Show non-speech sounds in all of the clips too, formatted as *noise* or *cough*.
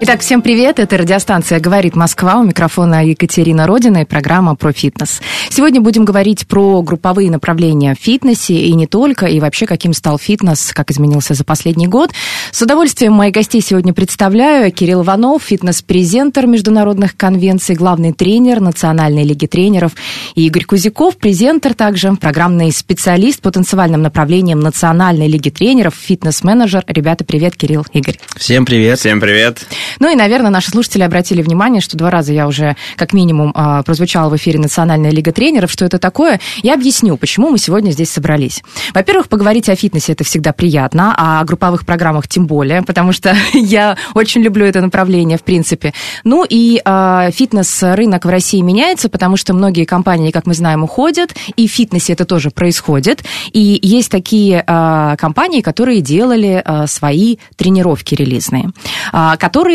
Итак, всем привет. Это радиостанция «Говорит Москва». У микрофона Екатерина Родина и программа про фитнес. Сегодня будем говорить про групповые направления в фитнесе и не только, и вообще, каким стал фитнес, как изменился за последний год. С удовольствием моих гостей сегодня представляю. Кирилл Иванов, фитнес-презентер международных конвенций, главный тренер Национальной лиги тренеров. И Игорь Кузяков, презентер также, программный специалист по танцевальным направлениям Национальной лиги тренеров, фитнес-менеджер. Ребята, привет, Кирилл, Игорь. Всем привет. Всем привет. Ну и, наверное, наши слушатели обратили внимание, что два раза я уже, как минимум, а, прозвучала в эфире Национальная лига тренеров. Что это такое? Я объясню, почему мы сегодня здесь собрались. Во-первых, поговорить о фитнесе это всегда приятно, а о групповых программах тем более, потому что *laughs* я очень люблю это направление, в принципе. Ну и а, фитнес-рынок в России меняется, потому что многие компании, как мы знаем, уходят, и в фитнесе это тоже происходит. И есть такие а, компании, которые делали а, свои тренировки релизные, а, которые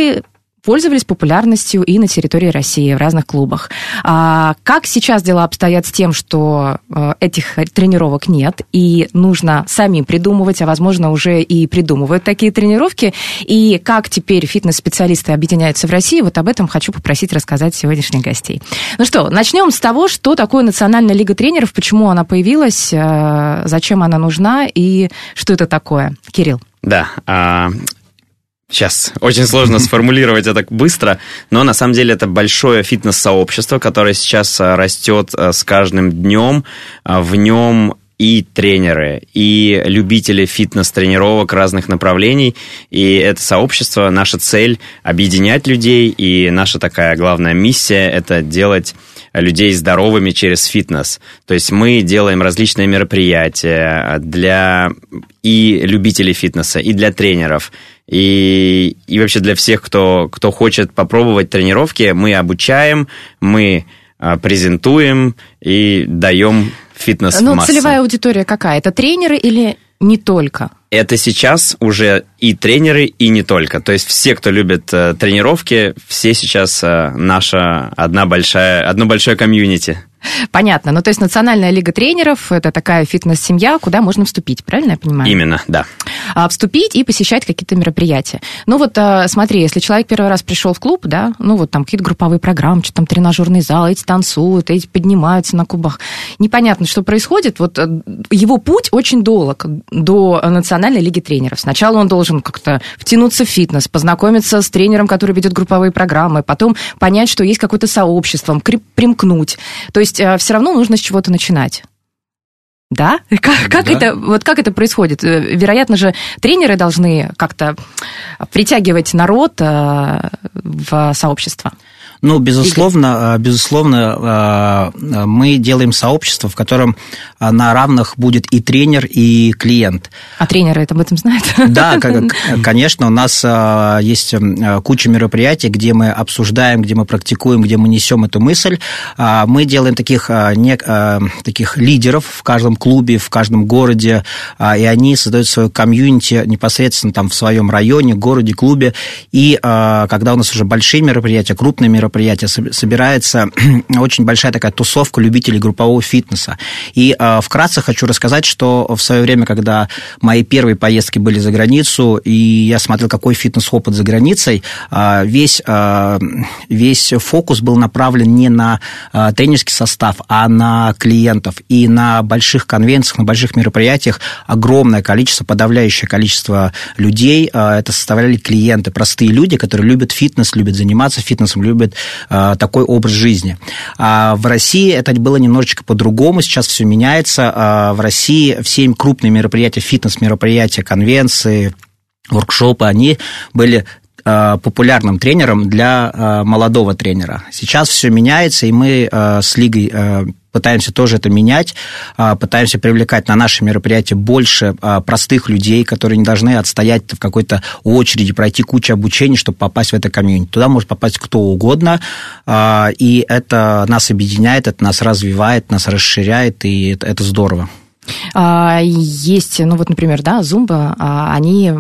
пользовались популярностью и на территории России, в разных клубах. А как сейчас дела обстоят с тем, что э, этих тренировок нет, и нужно самим придумывать, а возможно уже и придумывают такие тренировки, и как теперь фитнес-специалисты объединяются в России, вот об этом хочу попросить рассказать сегодняшних гостей. Ну что, начнем с того, что такое Национальная лига тренеров, почему она появилась, э, зачем она нужна и что это такое. Кирилл. Да, а, Сейчас очень сложно *laughs* сформулировать это быстро, но на самом деле это большое фитнес-сообщество, которое сейчас а, растет а, с каждым днем. А, в нем и тренеры, и любители фитнес-тренировок разных направлений. И это сообщество, наша цель — объединять людей, и наша такая главная миссия — это делать людей здоровыми через фитнес. То есть мы делаем различные мероприятия для и любителей фитнеса, и для тренеров, и, и вообще для всех, кто, кто хочет попробовать тренировки, мы обучаем, мы а, презентуем и даем фитнес Ну, целевая аудитория какая? Это тренеры или не только? Это сейчас уже и тренеры, и не только. То есть все, кто любит э, тренировки, все сейчас э, наша одна большая, одно большое комьюнити. Понятно. Ну, то есть Национальная лига тренеров – это такая фитнес-семья, куда можно вступить, правильно я понимаю? Именно, да. А, вступить и посещать какие-то мероприятия. Ну, вот а, смотри, если человек первый раз пришел в клуб, да, ну, вот там какие-то групповые программы, что там тренажерный зал, эти танцуют, эти поднимаются на кубах. Непонятно, что происходит. Вот э, его путь очень долг до Национальной лиги тренеров. Сначала он должен как-то втянуться в фитнес, познакомиться с тренером, который ведет групповые программы, потом понять, что есть какое-то сообщество, примкнуть. То есть э, все равно нужно с чего-то начинать. Да? Как, как, да. Это, вот как это происходит? Э, вероятно же, тренеры должны как-то притягивать народ э, в сообщество. Ну, безусловно, Игорь. безусловно, мы делаем сообщество, в котором на равных будет и тренер, и клиент. А тренеры это об этом знают? *laughs* Да, конечно, у нас есть куча мероприятий, где мы обсуждаем, где мы практикуем, где мы несем эту мысль. Мы делаем таких, не, таких лидеров в каждом клубе, в каждом городе, и они создают свою комьюнити непосредственно там в своем районе, городе, клубе. И когда у нас уже большие мероприятия, крупные мероприятия, собирается *clears throat* очень большая такая тусовка любителей группового фитнеса. И вкратце хочу рассказать, что в свое время, когда мои первые поездки были за границу, и я смотрел, какой фитнес-опыт за границей, э, весь, э, весь фокус был направлен не на э, тренерский состав, а на клиентов. И на больших конвенциях, на больших мероприятиях огромное количество, подавляющее количество людей, э, это составляли клиенты, простые люди, которые любят фитнес, любят заниматься фитнесом, любят э, такой образ жизни. А в России это было немножечко по-другому, сейчас все меняется. А в России все крупные мероприятия, фитнес-мероприятия, конвенции, воркшопы, они были популярным тренером для э, молодого тренера. Сейчас все меняется, и мы э, с лигой э, пытаемся тоже это менять, пытаемся привлекать на наши мероприятия больше простых людей, которые не должны отстоять в какой-то очереди, пройти кучу обучений, чтобы попасть в это комьюнити. Туда может попасть кто угодно, и это нас объединяет, это нас развивает, нас расширяет, и это здорово. Есть, ну вот, например, да, Зумба, они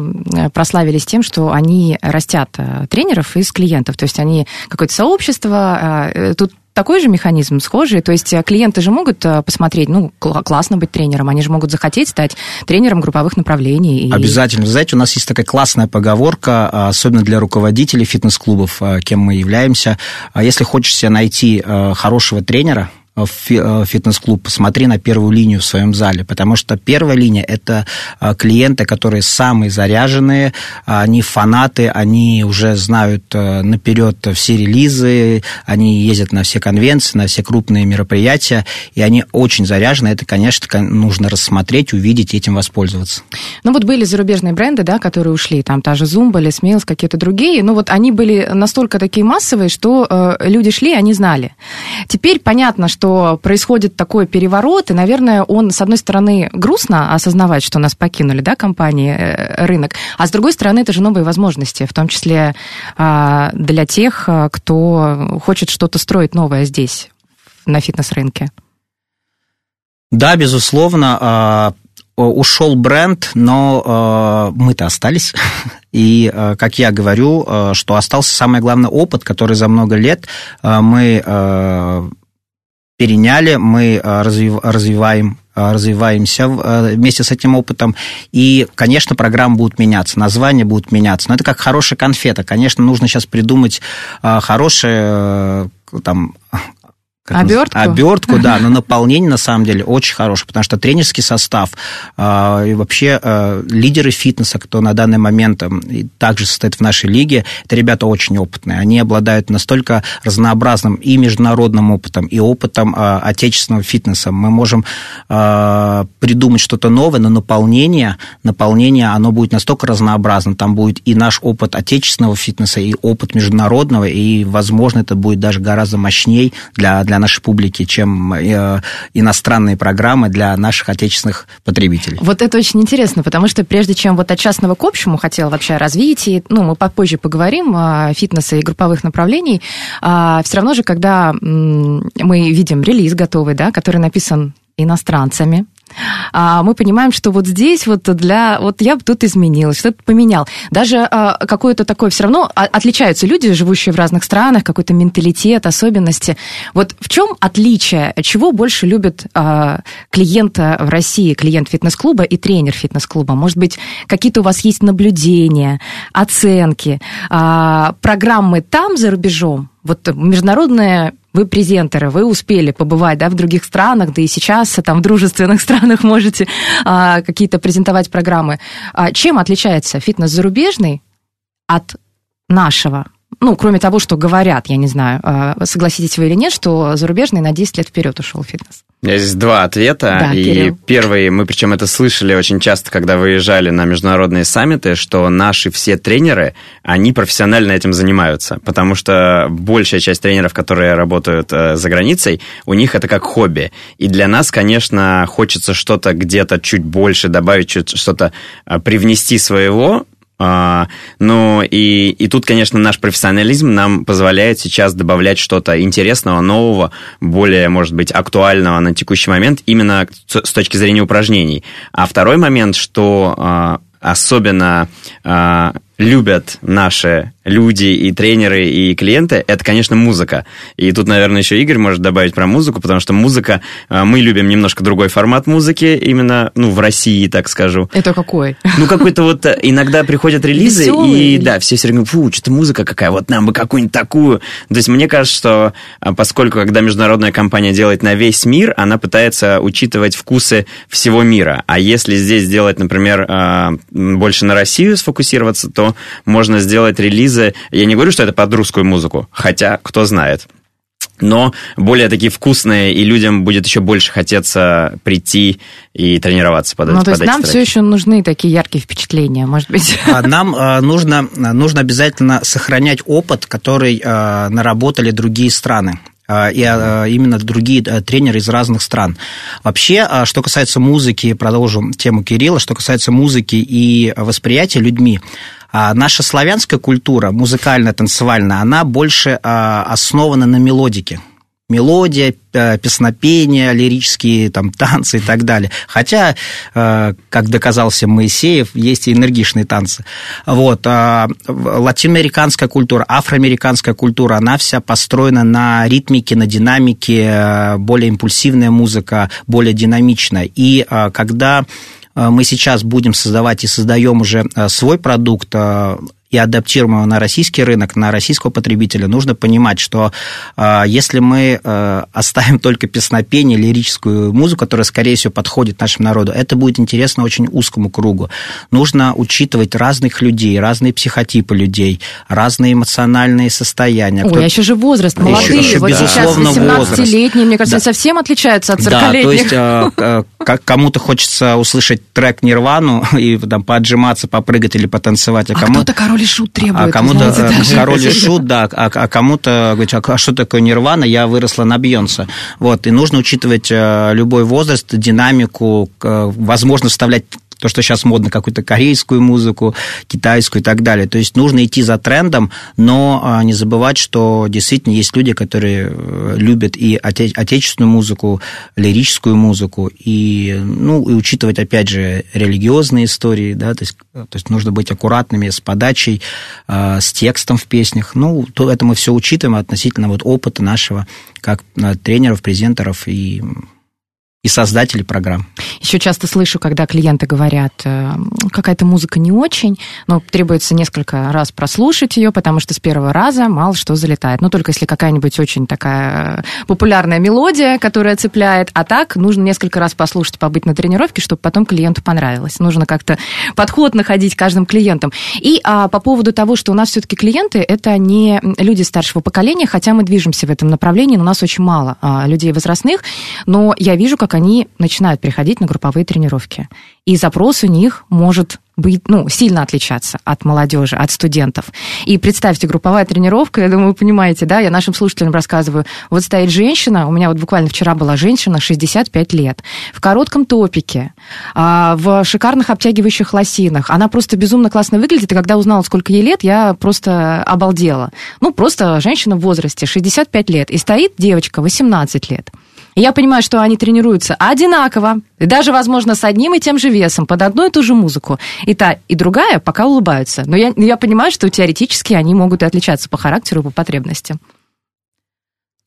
прославились тем, что они растят э, тренеров из клиентов, то есть они какое-то сообщество, э, тут такой же механизм, схожий? То есть э, клиенты же могут э, посмотреть, ну, классно быть тренером, они же могут захотеть стать тренером групповых направлений. И... Обязательно. Знаете, у нас есть такая классная поговорка, а, особенно для руководителей фитнес-клубов, а, кем мы являемся. А если хочешь себе найти хорошего тренера, в э, фитнес-клуб, посмотри на первую линию в своем зале, потому что первая линия – это э, клиенты, которые самые заряженные, они фанаты, они уже знают э, наперед все релизы, они ездят на все конвенции, на все крупные мероприятия, и они очень заряжены. Это, конечно, нужно рассмотреть, увидеть этим воспользоваться. Ну вот были зарубежные бренды, да, которые ушли, там та же Zumba, Les Mills, какие-то другие, ну вот они были настолько такие массовые, что э, люди шли, они знали. Теперь понятно, что что происходит такой переворот, и, наверное, он, с одной стороны, грустно осознавать, что нас покинули, да, компании, э, рынок, а с другой стороны, это же новые возможности, в том числе а, для тех, а, кто хочет что-то строить новое здесь, на фитнес-рынке. Да, безусловно, а, ушел бренд, но мы-то остались. *laughs* И, как я говорю, что остался самый главный опыт, который за много лет мы переняли, мы э, развиваем э, развиваемся э, вместе с этим опытом. И, конечно, программы будут меняться, названия будут меняться. Но это как хорошая конфета. Конечно, нужно сейчас придумать хорошее там, Обертку? Обертку, да, *laughs* но наполнение на самом деле очень хорошее, потому что тренерский состав э, и вообще э, лидеры фитнеса, кто на данный момент э, также состоит в нашей лиге, это ребята очень опытные. Они обладают настолько разнообразным и международным опытом, и опытом э, отечественного фитнеса. Мы можем э, придумать что-то новое, но наполнение, наполнение, оно будет настолько разнообразным. Там будет и наш опыт отечественного фитнеса, и опыт международного, и, возможно, это будет даже гораздо мощней для, для нашей публики, чем э, иностранные программы для наших отечественных потребителей. Вот это очень интересно, потому что прежде чем вот от частного к общему хотела вообще развить, и, ну, мы попозже поговорим о фитнесе и групповых направлений, а, все равно же, когда мы видим релиз готовый, да, который написан иностранцами, мы понимаем, что вот здесь вот для... Вот я бы тут изменил, что-то поменял. Даже а, какое-то такое... Все равно отличаются люди, живущие в разных странах, какой-то менталитет, особенности. Вот в чем отличие? Чего больше любят а, клиента в России, клиент фитнес-клуба и тренер фитнес-клуба? Может быть, какие-то у вас есть наблюдения, оценки, программы там, за рубежом? Вот международная вы презентеры, вы успели побывать да, в других странах, да и сейчас там в дружественных *laughs* странах можете а, какие-то презентовать программы. А, чем отличается фитнес зарубежный от нашего? ну, кроме того, что говорят, я не знаю, а, согласитесь вы или нет, что зарубежный на 10 лет вперед ушел фитнес. У меня здесь два ответа. Да, и Кирилл. первый, мы причем это слышали очень часто, когда выезжали на международные саммиты, что наши все тренеры, они профессионально этим занимаются. Потому что большая часть тренеров, которые работают э, за границей, у них это как хобби. И для нас, конечно, хочется что-то где-то чуть больше добавить, что-то э, привнести своего, ну, и, и тут, конечно, наш профессионализм нам позволяет сейчас добавлять что-то интересного, нового, более, может быть, актуального на текущий момент именно с точки зрения упражнений. А второй момент, что а, особенно а, любят наши люди и тренеры и клиенты, это, конечно, музыка. И тут, наверное, еще Игорь может добавить про музыку, потому что музыка, а, мы любим немножко другой формат музыки, именно, ну, в России, так скажу. Это какой? Ну, какой-то вот, э, иногда приходят релизы, Веселый, и, да, все все время фу, что-то музыка какая, вот нам бы какую-нибудь такую. То есть мне кажется, что а, поскольку, когда международная компания делает на весь мир, она пытается учитывать вкусы всего мира. А если здесь сделать, например, больше на Россию сфокусироваться, то можно сделать релизы. Я не говорю, что это под русскую музыку, хотя кто знает. но более такие вкусные, и людям будет еще больше хотеться прийти и тренироваться под, Ну, эти- то есть под эти нам треки. все еще нужны такие яркие впечатления, может быть. А Нам э, нужно, нужно обязательно сохранять опыт, который э, наработали другие страны. И именно другие э, тренеры из разных стран. Вообще, что касается музыки, продолжу тему Кирилла, что касается музыки и восприятия людьми, а наша славянская культура, музыкальная, танцевальная, она больше э, основана на мелодике мелодия, э, песнопение, лирические там, *laughs* танцы и так далее. Хотя, э, как доказался Моисеев, есть и энергичные танцы. Вот. а Латиноамериканская культура, афроамериканская культура, она вся построена на ритмике, на динамике, э, более импульсивная музыка, более динамичная. И когда мы сейчас будем создавать и создаем уже э, свой продукт, э, и адаптируем его на российский рынок, на российского потребителя, нужно понимать, что э, если мы э, оставим только песнопение, лирическую музыку, которая, скорее всего, подходит нашему народу, это будет интересно очень узкому кругу. Нужно учитывать разных людей, разные психотипы людей, разные эмоциональные состояния. Ой, а еще же возраст, молодые. еще, вот сейчас безусловно, 18-летние, мне кажется, Да. совсем отличаются от Да, 40-летних. то есть как кому-то хочется услышать трек Нирвану *laughs* и там поотжиматься, попрыгать или потанцевать, а, А кому кто-то король и шут требует. а кому-то знаете, э, король и шут, да, а, а кому-то говорит, а что такое Нирвана? Я выросла на Бьонсе. Вот, и нужно учитывать э, любой возраст, динамику, возможно вставлять то, что сейчас модно, какую-то корейскую музыку, китайскую и так далее. То есть нужно идти за трендом, но а, не забывать, что действительно есть люди, которые э, любят и оте- отечественную музыку, лирическую музыку, и, ну, и учитывать, опять же, религиозные истории, да, то есть, то есть нужно быть аккуратными с подачей, э, с текстом в песнях. Ну, то это мы все учитываем относительно вот опыта нашего как э, тренеров, презентеров и и создателей программ. Еще часто слышу, когда клиенты говорят, э, какая-то музыка не очень, но требуется несколько раз прослушать ее, потому что с первого раза мало что залетает. Ну, только если какая-нибудь очень такая популярная мелодия, которая цепляет, а так нужно несколько раз послушать, побыть на тренировке, чтобы потом клиенту понравилось. Нужно как-то подход находить каждым клиентам. И а, по поводу того, что у нас все-таки клиенты, это не люди старшего поколения, хотя мы движемся в этом направлении, но у нас очень мало а, людей возрастных, но я вижу, как они начинают приходить на групповые тренировки. И запрос у них может быть, ну, сильно отличаться от молодежи, от студентов. И представьте, групповая тренировка, я думаю, вы понимаете, да, я нашим слушателям рассказываю, вот стоит женщина, у меня вот буквально вчера была женщина, 65 лет, в коротком топике, а, в шикарных обтягивающих лосинах. Она просто безумно классно выглядит, и когда узнала, сколько ей лет, я просто обалдела. Ну, просто женщина в возрасте, 65 лет, и стоит девочка, 18 лет. Я понимаю, что они тренируются одинаково, даже, возможно, с одним и тем же весом, под одну и ту же музыку. И та, и другая пока улыбаются. Но я, я понимаю, что теоретически они могут и отличаться по характеру по потребностям.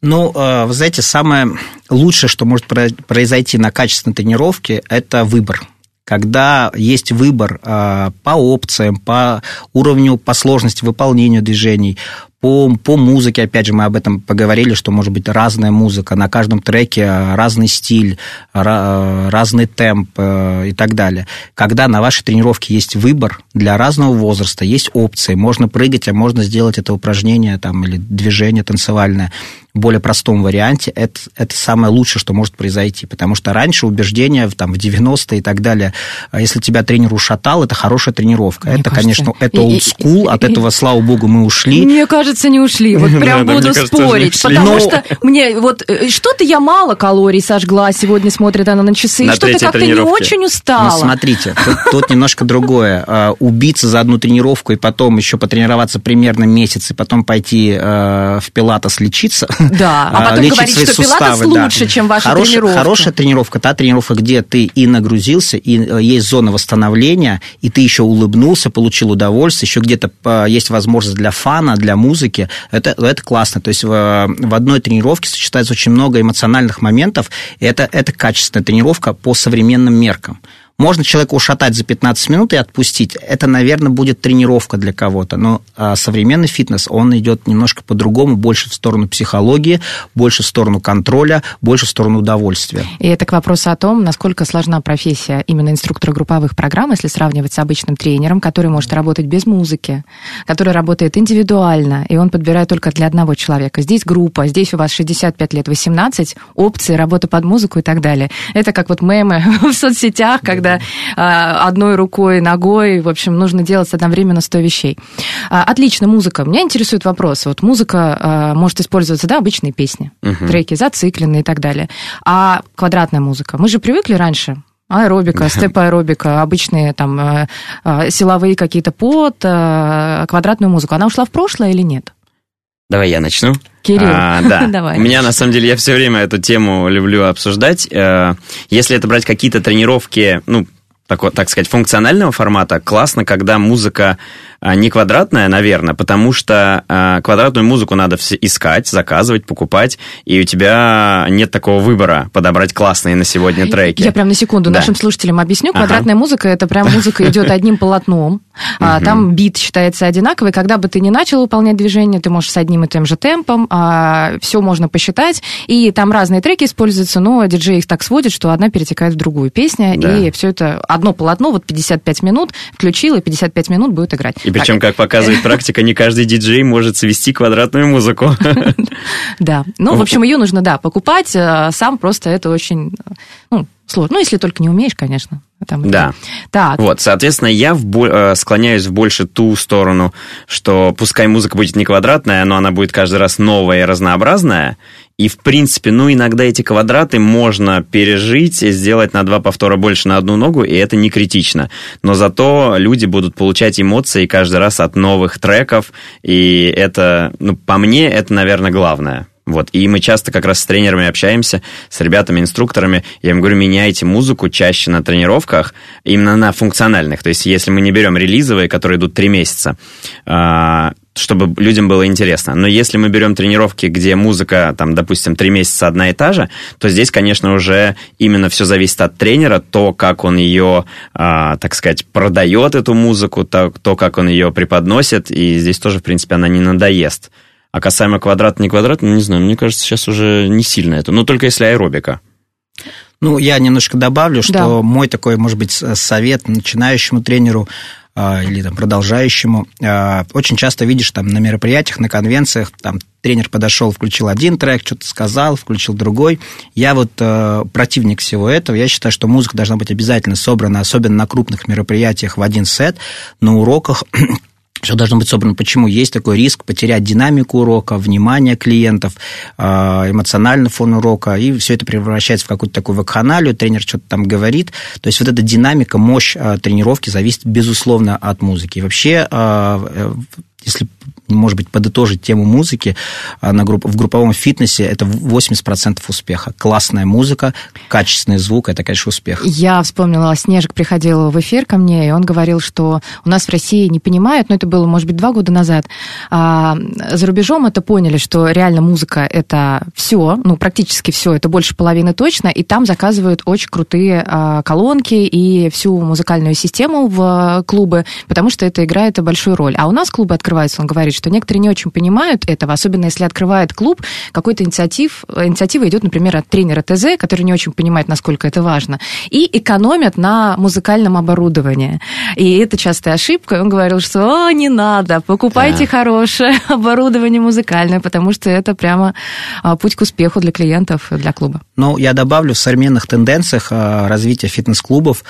Ну, э, вы знаете, самое лучшее, что может про- произойти на качественной тренировке, это выбор. Когда есть выбор э, по опциям, по уровню, по сложности выполнения движений, по, по музыке, опять же, мы об этом поговорили, что может быть разная музыка, на каждом треке разный стиль, ра- разный темп э, и так далее. Когда на вашей тренировке есть выбор для разного возраста, есть опции, можно прыгать, а можно сделать это упражнение там, или движение танцевальное более простом варианте, это, это самое лучшее, что может произойти. Потому что раньше убеждения там, в 90-е и так далее, а если тебя тренер ушатал, это хорошая тренировка. Мне это, кажется, конечно, это и- олдскул, от этого, слава богу, мы ушли. Мне кажется, не ушли. Вот прям Да, да, буду кажется, не спорить. ушли. Потому Но- что мне вот э, что-то я мало калорий сожгла, сегодня смотрит она на часы, На что-то как-то не очень Ну, устала. смотрите, тут, тут немножко другое. А, Убиться за одну тренировку и потом еще потренироваться примерно месяц, и потом пойти э, в пилатес лечиться. *laughs* *laughs* Да, а потом лечить говорить, свои что пилатес суставы, да. лучше, чем ваша Хорошая- тренировка. Хорошая тренировка, та тренировка, где ты и нагрузился, и э, есть зона восстановления, и ты еще улыбнулся, получил удовольствие, еще где-то э, есть возможность для фана, для музыки. Это, это классно. То есть в, в одной тренировке сочетается очень много эмоциональных моментов, это, это качественная тренировка по современным меркам. Можно человека ушатать за 15 минут и отпустить. Это, наверное, будет тренировка для кого-то. Но а, современный фитнес, он идет немножко по-другому, больше в сторону психологии, больше в сторону контроля, больше в сторону удовольствия. И это к вопросу о том, насколько сложна профессия именно инструктора групповых программ, если сравнивать с обычным тренером, который может работать без музыки, который работает индивидуально, и он подбирает только для одного человека. Здесь группа, здесь у вас 65 лет, 18, опции, работа под музыку и так далее. Это как вот мемы *laughs* в соцсетях, когда а, одной рукой, ногой, в общем, нужно делать одновременно 100 вещей. А, отлично, музыка. Меня интересует вопрос. Вот музыка а, может использоваться, да, обычные песни, Мгм. треки зацикленные и так далее. А квадратная музыка? Мы же привыкли раньше аэробика, степ-аэробика, обычные там силовые какие-то под, квадратную музыку. Она ушла в прошлое или нет? Давай я начну. Кирилл, А, да. *laughs* давай. У меня, на самом деле, я все время эту тему люблю обсуждать. Э, Если это брать какие-то тренировки, ну, тако- так сказать, функционального формата, классно, когда музыка а, не квадратная, наверное, потому что а, квадратную музыку надо все искать, заказывать, покупать, и у тебя нет такого выбора подобрать классные на сегодня треки. Я прям на секунду Да. нашим слушателям объясню. Ага. Квадратная музыка это прям музыка идет одним полотном. А. Там бит считается одинаковый. Когда бы ты не начал выполнять движение, ты можешь с одним и тем же темпом. все можно посчитать. И там разные треки используются, но диджей их так сводит, что одна перетекает в другую песня. Да. И все это одно полотно, вот 55 минут включил, и 55 минут будет играть. И причем, Так, как показывает *laughs* практика, не каждый диджей может свести квадратную музыку. *laughs* Да. Ну, в общем, ее нужно, да, покупать. а Сам просто это очень ну, сложно. Ну, если только не умеешь, конечно. Там, Да. Так. Вот, соответственно, я в э, склоняюсь в больше ту сторону, что пускай музыка будет не квадратная, но она будет каждый раз новая и разнообразная. И, в принципе, ну, иногда эти квадраты можно пережить, и сделать на два повтора больше на одну ногу, и это не критично. Но зато люди будут получать эмоции каждый раз от новых треков, и это, ну, по мне, это, наверное, главное. Вот. И мы часто как раз с тренерами общаемся, с ребятами, инструкторами. Я им говорю, меняйте музыку чаще на тренировках, именно на функциональных. То есть, если мы не берем релизовые, которые идут три месяца, а, чтобы людям было интересно. Но если мы берем тренировки, где музыка, там, допустим, три месяца одна и та же, то здесь, конечно, уже именно все зависит от тренера, то, как он ее, а, так сказать, продает, эту музыку, то, то, как он ее преподносит, и здесь тоже, в принципе, она не надоест. А касаемо квадрат, не квадрат, ну, не знаю, мне кажется, сейчас уже не сильно это. Ну, только если аэробика. Ну, я немножко добавлю, что Да. мой такой, может быть, совет начинающему тренеру а, или там, продолжающему. а, Очень часто видишь там на мероприятиях, на конвенциях, там тренер подошел, включил один трек, что-то сказал, включил другой. Я вот э, противник всего этого. Я считаю, что музыка должна быть обязательно собрана, особенно на крупных мероприятиях в один сет, на уроках *clears throat* все должно быть собрано. Почему? Есть такой риск потерять динамику урока, внимание клиентов, э, эмоциональный фон урока, и все это превращается в какую-то такую вакханалию, тренер что-то там говорит. То есть вот эта динамика, мощь э, тренировки зависит, безусловно, от музыки. И вообще, э, э, если может быть, подытожить тему музыки а, на групп, в групповом фитнесе, это 80% успеха. Классная музыка, качественный звук, это, конечно, успех. Я вспомнила, Снежик приходил в эфир ко мне, и он говорил, что у нас в России не понимают, но это было, может быть, два года назад, а за рубежом это поняли, что реально музыка это все, ну, практически все, это больше половины точно, и там заказывают очень крутые а, колонки и всю музыкальную систему в клубы, потому что это играет большую роль. А у нас клубы открываются, он говорит, что некоторые не очень понимают этого, особенно если открывает клуб, какой-то инициатив, инициатива идет, например, от тренера ТЗ, который не очень понимает, насколько это важно, и экономят на музыкальном оборудовании. И это частая ошибка. Он говорил, что «О, не надо, покупайте Да. хорошее *laughs* оборудование музыкальное, потому что это прямо а, путь к успеху для клиентов, для клуба. Ну, я добавлю, в современных тенденциях а, развития фитнес-клубов,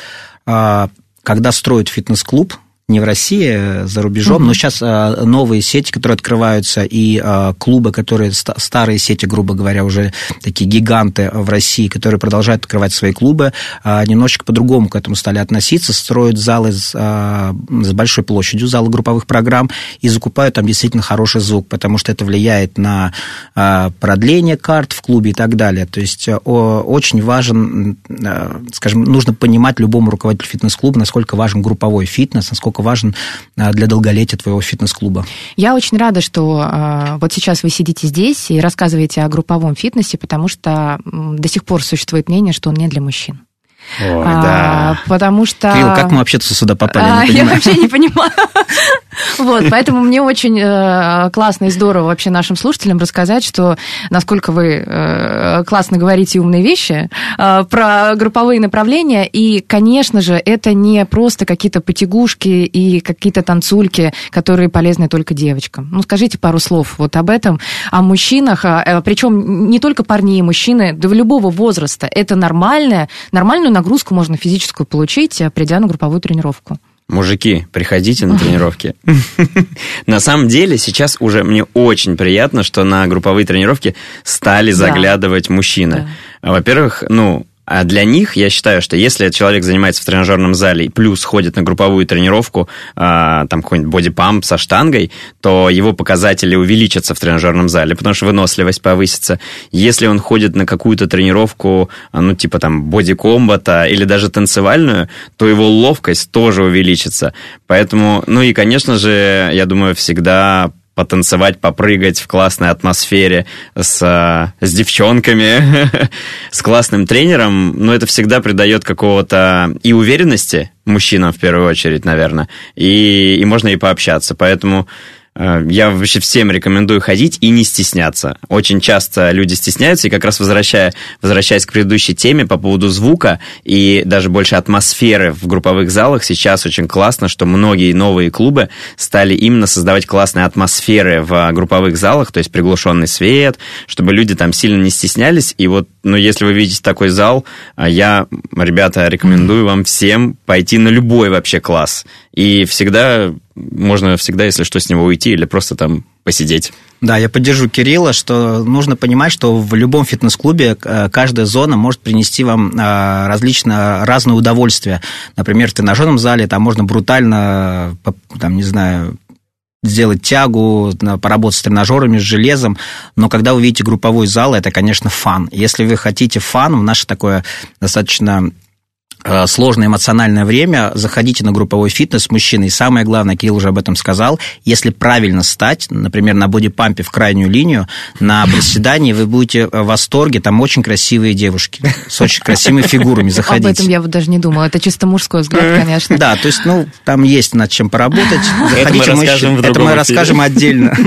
а, когда строят фитнес-клуб, не в России, а за рубежом, но сейчас а, новые сети, которые открываются, и а, клубы, которые ста- старые сети, грубо говоря, уже такие гиганты в России, которые продолжают открывать свои клубы, немножечко по-другому к этому стали относиться, строят залы с, с большой площадью, залы групповых программ, и закупают там действительно хороший звук, потому что это влияет на продление карт в клубе и так далее. То есть э, очень важен, э, скажем, нужно понимать любому руководителю фитнес-клуба, насколько важен групповой фитнес, насколько важен э, для долголетия твоего фитнес-клуба. Я очень рада, что э, вот сейчас вы сидите здесь и рассказываете о групповом фитнесе, потому что до сих пор существует мнение, что он не для мужчин. Ой, А, да. Потому что... Кирилл, как мы вообще-то сюда попали? А, *laughs* Я вообще не понимаю. Вот, поэтому мне очень э, классно и здорово вообще нашим слушателям рассказать, что насколько вы э, классно говорите умные вещи э, про групповые направления. И, конечно же, это не просто какие-то потягушки и какие-то танцульки, которые полезны только девочкам. Ну, скажите пару слов вот об этом, о мужчинах, причем не только парни и мужчины, да в любого возраста. Это нормальная, нормальную нагрузку можно физическую получить, э, придя на групповую тренировку. Мужики, приходите на тренировки. *laughs* На самом деле, сейчас уже мне очень приятно, что на групповые тренировки стали заглядывать мужчины. Во-первых, ну, а для них, я считаю, что если человек занимается в тренажерном зале и плюс ходит на групповую тренировку, а, там какой-нибудь бодипамп со штангой, то его показатели увеличатся в тренажерном зале, потому что выносливость повысится. Если он ходит на какую-то тренировку, а, ну, типа там бодикомбата или даже танцевальную, то его ловкость тоже увеличится. Поэтому, ну и, конечно же, я думаю, всегда потанцевать, попрыгать в классной атмосфере с, а, с девчонками, *laughs* с классным тренером, ну, это всегда придает какого-то и уверенности мужчинам в первую очередь, наверное, и, и можно и пообщаться. Поэтому э, я вообще всем рекомендую ходить и не стесняться. Очень часто люди стесняются, и как раз возвращая, возвращаясь к предыдущей теме по поводу звука и даже больше атмосферы в групповых залах, сейчас очень классно, что многие новые клубы стали именно создавать классные атмосферы в групповых залах, то есть приглушенный свет, чтобы люди там сильно не стеснялись. И вот, ну, если вы видите такой зал, а, я, ребята, рекомендую вам всем пойти на любой вообще класс. И всегда, можно всегда, если что, с него уйти или просто там посидеть. Да, я поддержу Кирилла, что нужно понимать, что в любом фитнес-клубе э, каждая зона может принести вам э, различное, разное удовольствие. Например, в тренажерном зале там можно брутально, э, там, не знаю, сделать тягу, поработать с тренажерами, с железом, но когда вы видите групповой зал, это, конечно, фан. Если вы хотите фан в наше такое достаточно сложное эмоциональное время, заходите на групповой фитнес с мужчиной. И самое главное, Кирилл уже об этом сказал, если правильно стать, например, на бодипампе в крайнюю линию, на приседании вы будете в восторге, там очень красивые девушки с очень красивыми фигурами, Об заходите. этом я вот даже не думала. Это чисто мужской взгляд, конечно. Да, то есть, ну, там есть над чем поработать. Заходите, мы расскажем в это мы расскажем отдельно. *laughs*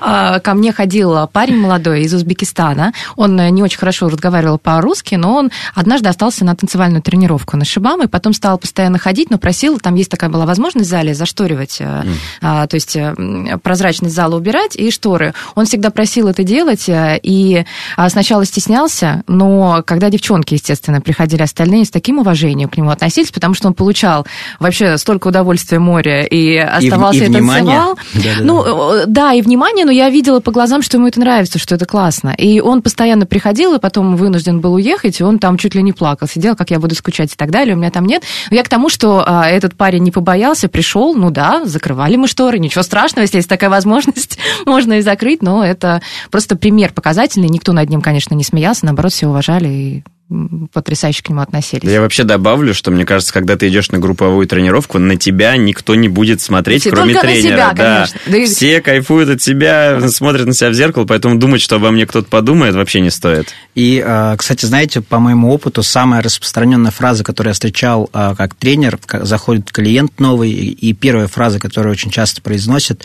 А, Ко мне ходил парень молодой из Узбекистана. Он э, не очень хорошо разговаривал по-русски, но он однажды остался на танцевальную тренировку на Шибам, и потом стал постоянно ходить, но просил, там есть такая была возможность в зале зашторивать, э, а, то есть э, прозрачность зала убирать и шторы. Он всегда просил это делать, э, и а, сначала стеснялся, но когда девчонки, естественно, приходили остальные, с таким уважением к нему относились, потому что он получал вообще столько удовольствия моря и оставался и и танцевал. Да-да-да. Ну, Э, Да, и внимание, но я видела по глазам, что ему это нравится, что это классно. И он постоянно приходил, и потом вынужден был уехать, и он там чуть ли не плакал, сидел, как я буду скучать и так далее, у меня там нет. Но я к тому, что а, этот парень не побоялся, пришел, ну да, закрывали мы шторы, ничего страшного, если есть такая возможность, *laughs* можно и закрыть, но это просто пример показательный, никто над ним, конечно, не смеялся, наоборот, все уважали и потрясающе к нему относились. Я вообще добавлю, что мне кажется, когда ты идешь на групповую тренировку, на тебя никто не будет смотреть, Все кроме тренера. себя, да. Да и- Все кайфуют от себя, смотрят на себя в зеркало, поэтому думать, что обо мне кто-то подумает, вообще не стоит. И, э, кстати, знаете, по моему опыту, самая распространенная фраза, которую я встречал э, как тренер, заходит клиент новый, и первая фраза, которую очень часто произносит,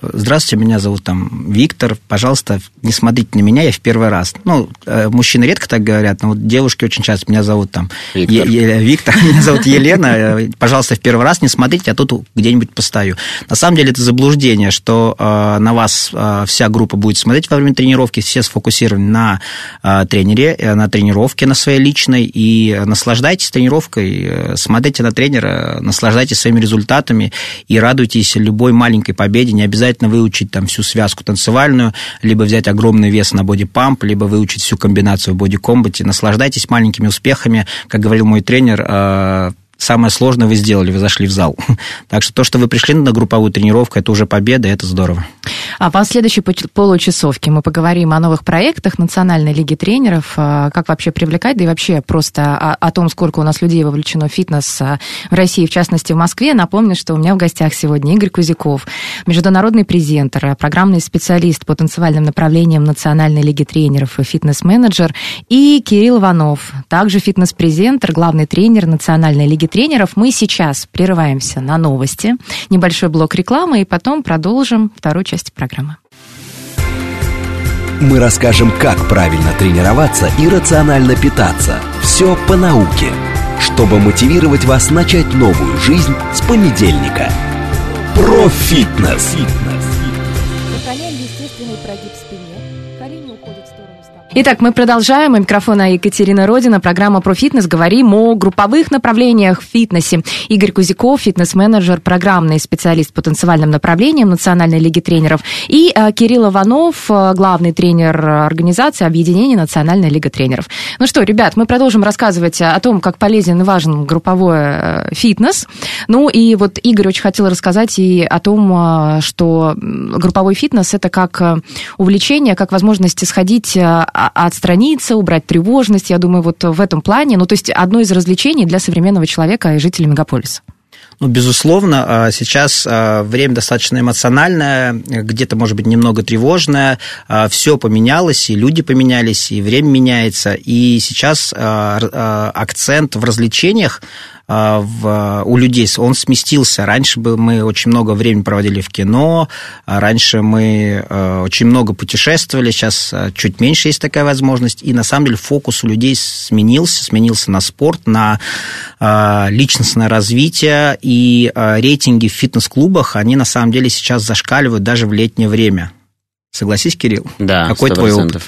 здравствуйте, меня зовут там Виктор, пожалуйста, не смотрите на меня, я в первый раз. Ну, э, мужчины редко так говорят, но вот девушки очень часто, меня зовут там Виктор. Е- Е- Виктор, *laughs* меня зовут Елена, э, пожалуйста, в первый раз не смотрите, я тут где-нибудь постою. На самом деле это заблуждение, что э, на вас э, вся группа будет смотреть во время тренировки, все сфокусированы на э, тренере, э, на тренировке на своей личной, и наслаждайтесь тренировкой, смотрите на тренера, наслаждайтесь своими результатами и радуйтесь любой маленькой победе, не обязательно выучить там всю связку танцевальную, либо взять огромный вес на бодипамп, либо выучить всю комбинацию в бодикомбате, наслаждайтесь маленькими успехами, как говорил мой тренер, э, самое сложное вы сделали, вы зашли в зал. *laughs* Так что то, что вы пришли на групповую тренировку, это уже победа, это здорово. А по следующей получасовке мы поговорим о новых проектах Национальной лиги тренеров, а, как вообще привлекать, да и вообще просто о, о том, сколько у нас людей вовлечено в фитнес а, в России, в частности в Москве. Напомню, что у меня в гостях сегодня Игорь Кузяков, международный презентер, программный специалист по танцевальным направлениям Национальной лиги тренеров и фитнес-менеджер, и Кирилл Иванов, также фитнес-презентер, главный тренер Национальной лиги тренеров. Мы сейчас прерываемся на новости, небольшой блок рекламы, и потом продолжим вторую часть программы. Мы расскажем, как правильно тренироваться и рационально питаться. Все по науке, чтобы мотивировать вас начать новую жизнь с понедельника. Профитнес. Сохраняем Итак, мы продолжаем. У микрофона Екатерина Родина. Программа про фитнес. Говорим о групповых направлениях в фитнесе. Игорь Кузяков, фитнес-менеджер, программный специалист по танцевальным направлениям Национальной лиги тренеров. И э, Кирилл Иванов, э, главный тренер организации Объединения Национальная лига тренеров. Ну что, ребят, мы продолжим рассказывать о том, как полезен и важен групповой э, фитнес. Ну и вот Игорь очень хотел рассказать и о том, что групповой фитнес это как увлечение, как возможность сходить, а- отстраниться, убрать тревожность. Я думаю, вот в этом плане, ну то есть одно из развлечений для современного человека и жителей мегаполиса. Ну, безусловно, а, сейчас а, время достаточно эмоциональное, где-то, может быть, немного тревожное. Все поменялось, и люди поменялись, и время меняется. И сейчас а, а, акцент в развлечениях а, в, у людей, он сместился. Раньше бы мы очень много времени проводили в кино, а раньше мы а, очень много путешествовали, сейчас а, чуть меньше есть такая возможность. И на самом деле фокус у людей сменился, сменился на спорт, на а, личностное развитие. И а, рейтинги в фитнес-клубах, они на самом деле сейчас зашкаливают даже в летнее время. Согласись, Кирилл? Да, Какой твой 100%. опыт?